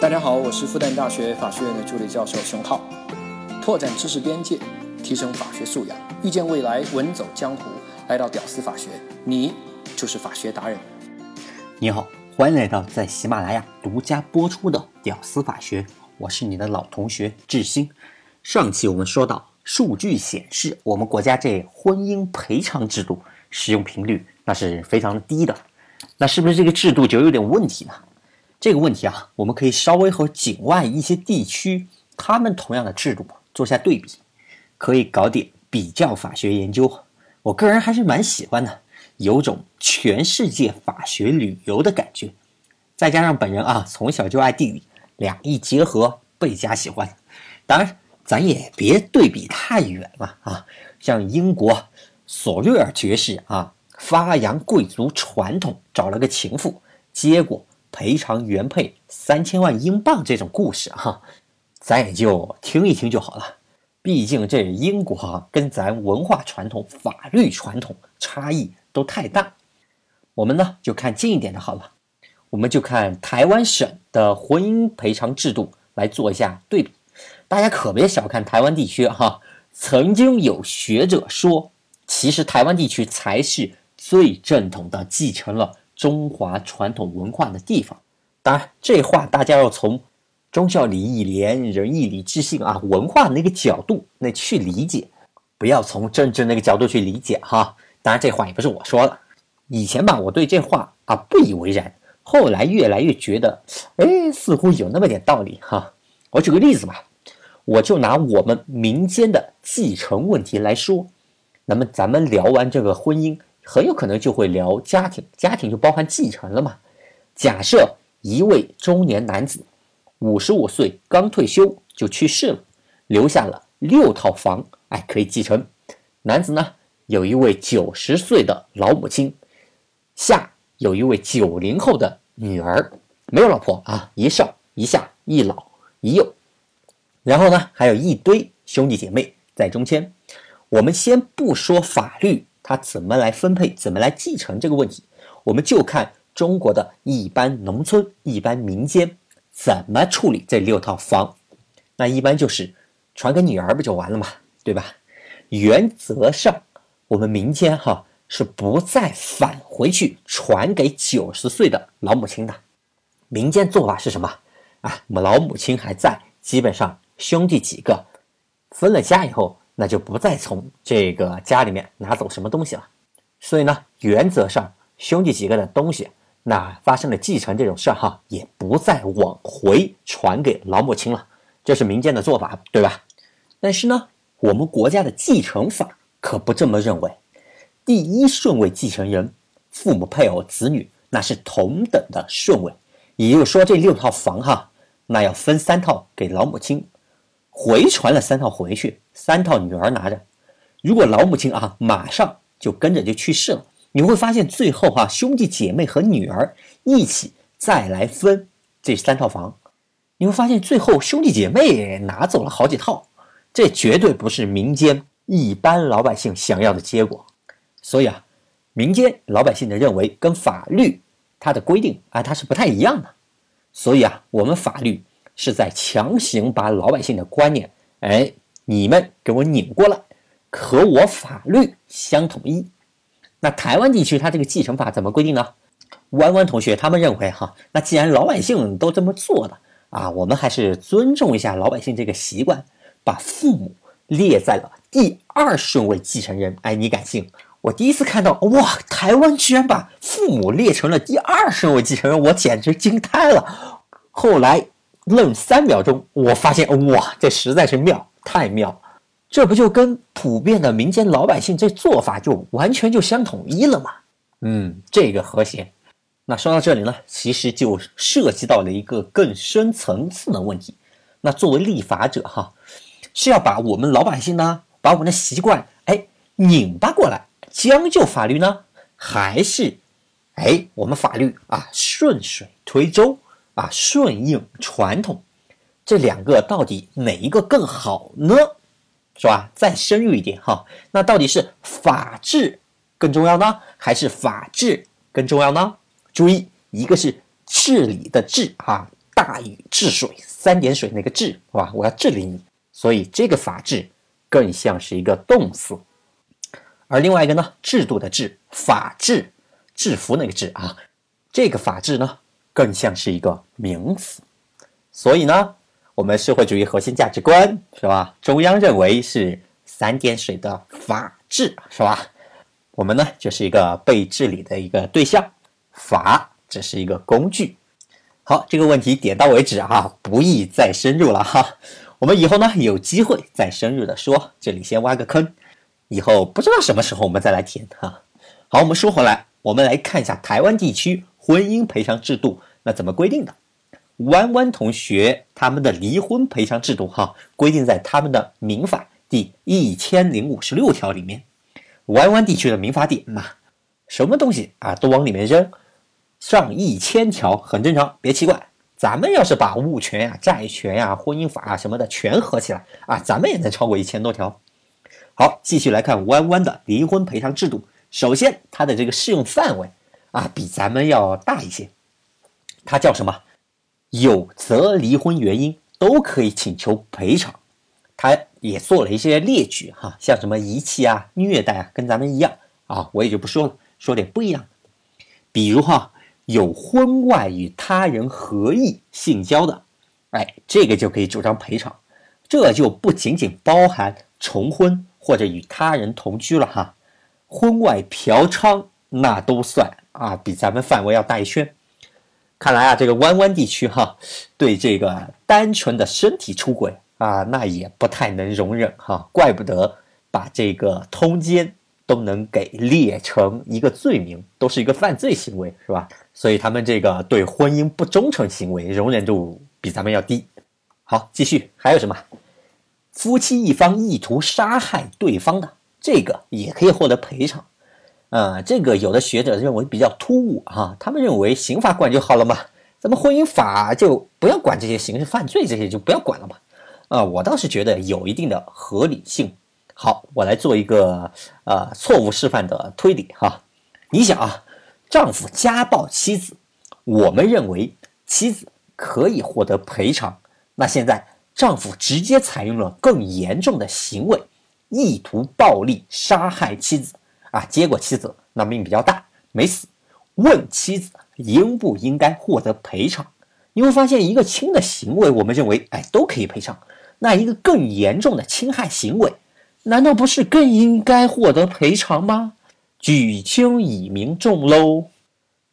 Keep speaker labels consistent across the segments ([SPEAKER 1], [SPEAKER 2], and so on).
[SPEAKER 1] 大家好，我是复旦大学法学院的助理教授熊浩，拓展知识边界，提升法学素养，遇见未来，稳走江湖。来到屌丝法学，你就是法学达人。
[SPEAKER 2] 你好，欢迎来到在喜马拉雅独家播出的《屌丝法学》，我是你的老同学志新。上期我们说到，数据显示我们国家这婚姻赔偿制度使用频率那是非常低的，那是不是这个制度就有点问题呢？这个问题啊，我们可以稍微和境外一些地区他们同样的制度做下对比，可以搞点比较法学研究。我个人还是蛮喜欢的，有种全世界法学旅游的感觉。再加上本人啊，从小就爱地理，两一结合，倍加喜欢。当然，咱也别对比太远了啊。像英国索瑞尔爵士啊，发扬贵族传统，找了个情妇，结果赔偿原配三千万英镑这种故事哈，咱也就听一听就好了。毕竟这英国哈跟咱文化传统、法律传统差异都太大，我们呢就看近一点的好了。我们就看台湾省的婚姻赔偿制度来做一下对比。大家可别小看台湾地区哈，曾经有学者说，其实台湾地区才是最正统的继承了中华传统文化的地方。当然，这话大家要从。忠孝礼义廉，仁义礼智信啊，文化那个角度那去理解，不要从政治那个角度去理解哈。当然这话也不是我说的，以前吧我对这话啊不以为然，后来越来越觉得，哎，似乎有那么点道理哈。我举个例子吧，我就拿我们民间的继承问题来说，那么咱们聊完这个婚姻，很有可能就会聊家庭，家庭就包含继承了嘛。假设一位中年男子。五十五岁刚退休就去世了，留下了六套房，哎，可以继承。男子呢有一位九十岁的老母亲，下有一位九零后的女儿，没有老婆啊，一上一下一老一幼，然后呢还有一堆兄弟姐妹在中间。我们先不说法律它怎么来分配、怎么来继承这个问题，我们就看中国的一般农村、一般民间。怎么处理这六套房？那一般就是传给女儿不就完了吗？对吧？原则上，我们民间哈是不再返回去传给九十岁的老母亲的。民间做法是什么？啊，我们老母亲还在，基本上兄弟几个分了家以后，那就不再从这个家里面拿走什么东西了。所以呢，原则上兄弟几个的东西。那发生了继承这种事儿哈，也不再往回传给老母亲了，这是民间的做法，对吧？但是呢，我们国家的继承法可不这么认为。第一顺位继承人，父母、配偶、子女，那是同等的顺位。也就是说，这六套房哈，那要分三套给老母亲，回传了三套回去，三套女儿拿着。如果老母亲啊，马上就跟着就去世了。你会发现，最后哈，兄弟姐妹和女儿一起再来分这三套房，你会发现最后兄弟姐妹拿走了好几套，这绝对不是民间一般老百姓想要的结果。所以啊，民间老百姓的认为跟法律它的规定啊，它是不太一样的。所以啊，我们法律是在强行把老百姓的观念，哎，你们给我拧过来，和我法律相统一。那台湾地区它这个继承法怎么规定呢？弯弯同学他们认为哈，那既然老百姓都这么做的啊，我们还是尊重一下老百姓这个习惯，把父母列在了第二顺位继承人。哎，你敢信？我第一次看到哇，台湾居然把父母列成了第二顺位继承人，我简直惊呆了。后来愣三秒钟，我发现哇，这实在是妙，太妙。这不就跟普遍的民间老百姓这做法就完全就相统一了吗？嗯，这个和谐。那说到这里呢，其实就涉及到了一个更深层次的问题。那作为立法者哈，是要把我们老百姓呢，把我们的习惯哎拧巴过来，将就法律呢，还是哎我们法律啊顺水推舟啊顺应传统？这两个到底哪一个更好呢？是吧？再深入一点哈，那到底是法治更重要呢，还是法治更重要呢？注意，一个是治理的治啊，大禹治水，三点水那个治是吧？我要治理你，所以这个法治更像是一个动词。而另外一个呢，制度的制，法治，制服那个治啊，这个法治呢更像是一个名词。所以呢，我们社会主义核心价值观是吧？中央认为是三点水的法治是吧？我们呢就是一个被治理的一个对象，法只是一个工具。好，这个问题点到为止啊，不宜再深入了哈。我们以后呢有机会再深入的说，这里先挖个坑，以后不知道什么时候我们再来填哈。好，我们说回来，我们来看一下台湾地区婚姻赔偿制度那怎么规定的。弯弯同学他们的离婚赔偿制度哈，规定在他们的民法第一千零五十六条里面。弯弯地区的民法典嘛，什么东西啊都往里面扔，上一千条很正常，别奇怪。咱们要是把物权呀、债权呀、婚姻法啊什么的全合起来啊，咱们也能超过一千多条。好，继续来看弯弯的离婚赔偿制度。首先，它的这个适用范围啊，比咱们要大一些。它叫什么？有责离婚原因都可以请求赔偿。他也做了一些列举哈，像什么遗弃啊、虐待啊，跟咱们一样啊，我也就不说了，说点不一样。比如哈，有婚外与他人合意性交的，哎，这个就可以主张赔偿。这就不仅仅包含重婚或者与他人同居了哈，婚外嫖娼那都算啊，比咱们范围要大一圈。看来啊，这个湾湾地区哈，对这个单纯的身体出轨。啊，那也不太能容忍哈，怪不得把这个通奸都能给列成一个罪名，都是一个犯罪行为，是吧？所以他们这个对婚姻不忠诚行为容忍度比咱们要低。好，继续，还有什么？夫妻一方意图杀害对方的，这个也可以获得赔偿。呃，这个有的学者认为比较突兀哈，他们认为刑法管就好了嘛，咱们婚姻法就不要管这些刑事犯罪，这些就不要管了嘛。啊，我倒是觉得有一定的合理性。好，我来做一个呃错误示范的推理哈。你想啊，丈夫家暴妻子，我们认为妻子可以获得赔偿。那现在丈夫直接采用了更严重的行为，意图暴力杀害妻子啊，结果妻子那命比较大，没死。问妻子应不应该获得赔偿？你会发现一个轻的行为，我们认为哎都可以赔偿。那一个更严重的侵害行为，难道不是更应该获得赔偿吗？举轻以明重喽。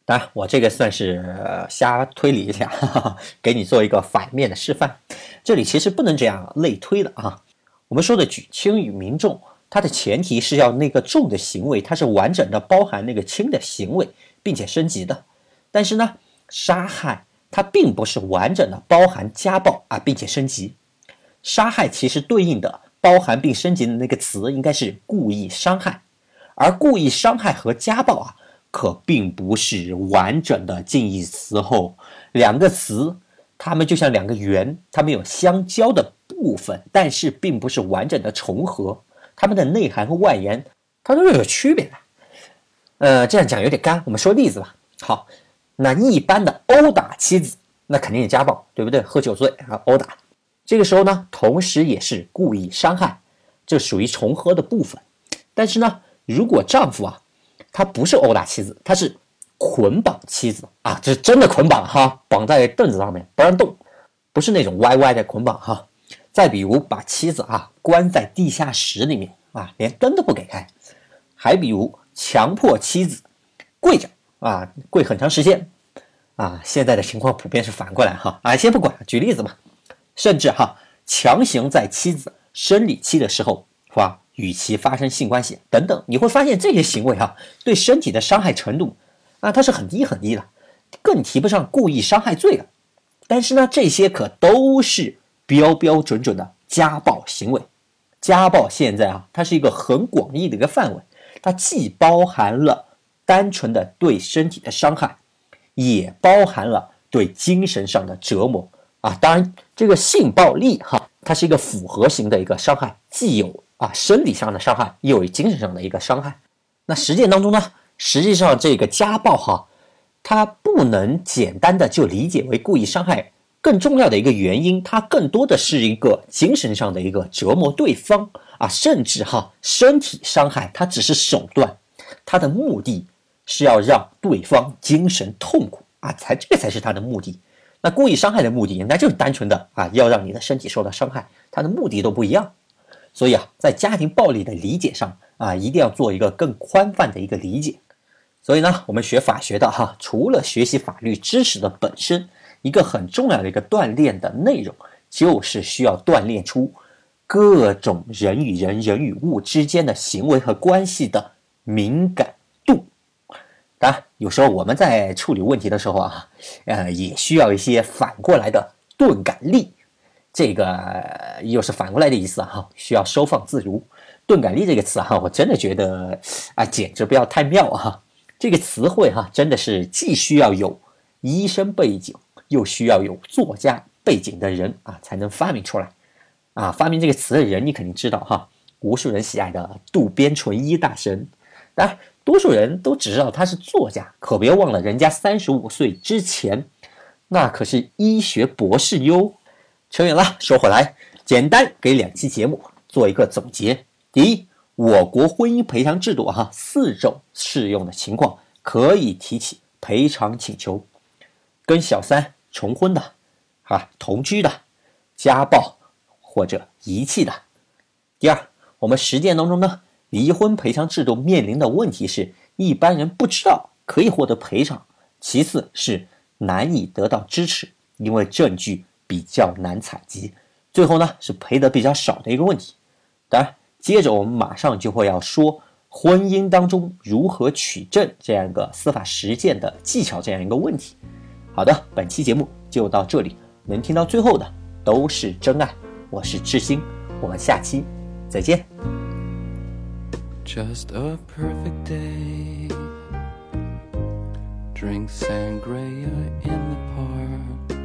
[SPEAKER 2] 当然，我这个算是瞎推理一下，哈哈，给你做一个反面的示范。这里其实不能这样类推的啊。我们说的举轻与明重，它的前提是要那个重的行为，它是完整的包含那个轻的行为，并且升级的。但是呢，杀害它并不是完整的包含家暴啊，并且升级。杀害其实对应的包含并升级的那个词应该是故意伤害，而故意伤害和家暴啊，可并不是完整的近义词后两个词，它们就像两个圆，它们有相交的部分，但是并不是完整的重合，它们的内涵和外延它都是有区别的。呃，这样讲有点干，我们说例子吧。好，那一般的殴打妻子，那肯定是家暴，对不对？喝酒醉啊，殴打。这个时候呢，同时也是故意伤害，这属于重合的部分。但是呢，如果丈夫啊，他不是殴打妻子，他是捆绑妻子啊，这是真的捆绑哈，绑在凳子上面不让动，不是那种歪歪的捆绑哈。再比如把妻子啊关在地下室里面啊，连灯都不给开。还比如强迫妻子跪着啊，跪很长时间啊。现在的情况普遍是反过来哈，啊，先不管，举例子嘛。甚至哈强行在妻子生理期的时候，是吧？与其发生性关系等等，你会发现这些行为哈对身体的伤害程度啊，它是很低很低的，更提不上故意伤害罪了。但是呢，这些可都是标标准准的家暴行为。家暴现在啊，它是一个很广义的一个范围，它既包含了单纯的对身体的伤害，也包含了对精神上的折磨。啊，当然，这个性暴力哈，它是一个复合型的一个伤害，既有啊生理上的伤害，又有精神上的一个伤害。那实践当中呢，实际上这个家暴哈，它不能简单的就理解为故意伤害，更重要的一个原因，它更多的是一个精神上的一个折磨对方啊，甚至哈身体伤害，它只是手段，它的目的是要让对方精神痛苦啊，才这个才是他的目的。那故意伤害的目的，那就是单纯的啊，要让你的身体受到伤害，它的目的都不一样。所以啊，在家庭暴力的理解上啊，一定要做一个更宽泛的一个理解。所以呢，我们学法学的哈，除了学习法律知识的本身。一个很重要的一个锻炼的内容，就是需要锻炼出各种人与人、人与物之间的行为和关系的敏感度。当然，有时候我们在处理问题的时候啊，呃，也需要一些反过来的钝感力。这个又是反过来的意思哈，需要收放自如。钝感力这个词哈，我真的觉得啊，简直不要太妙哈。这个词汇哈，真的是既需要有医生背景。又需要有作家背景的人啊，才能发明出来，啊，发明这个词的人你肯定知道哈，无数人喜爱的渡边淳一大神。当然，多数人都只知道他是作家，可别忘了人家三十五岁之前，那可是医学博士哟。扯远了，说回来，简单给两期节目做一个总结：第一，我国婚姻赔偿制度哈，四种适用的情况可以提起赔偿请求，跟小三。重婚的，啊，同居的，家暴或者遗弃的。第二，我们实践当中呢，离婚赔偿制度面临的问题是，一般人不知道可以获得赔偿；其次是难以得到支持，因为证据比较难采集；最后呢，是赔的比较少的一个问题。当然，接着我们马上就会要说婚姻当中如何取证这样一个司法实践的技巧这样一个问题。好的，本期节目就到这里，能听到最后的都是真爱。我是志兴，我们下期再见。Just a perfect day. Drink sangria in the park.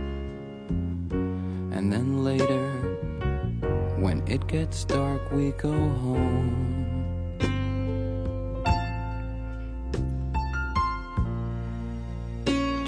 [SPEAKER 2] And then later, when it gets dark, we go home.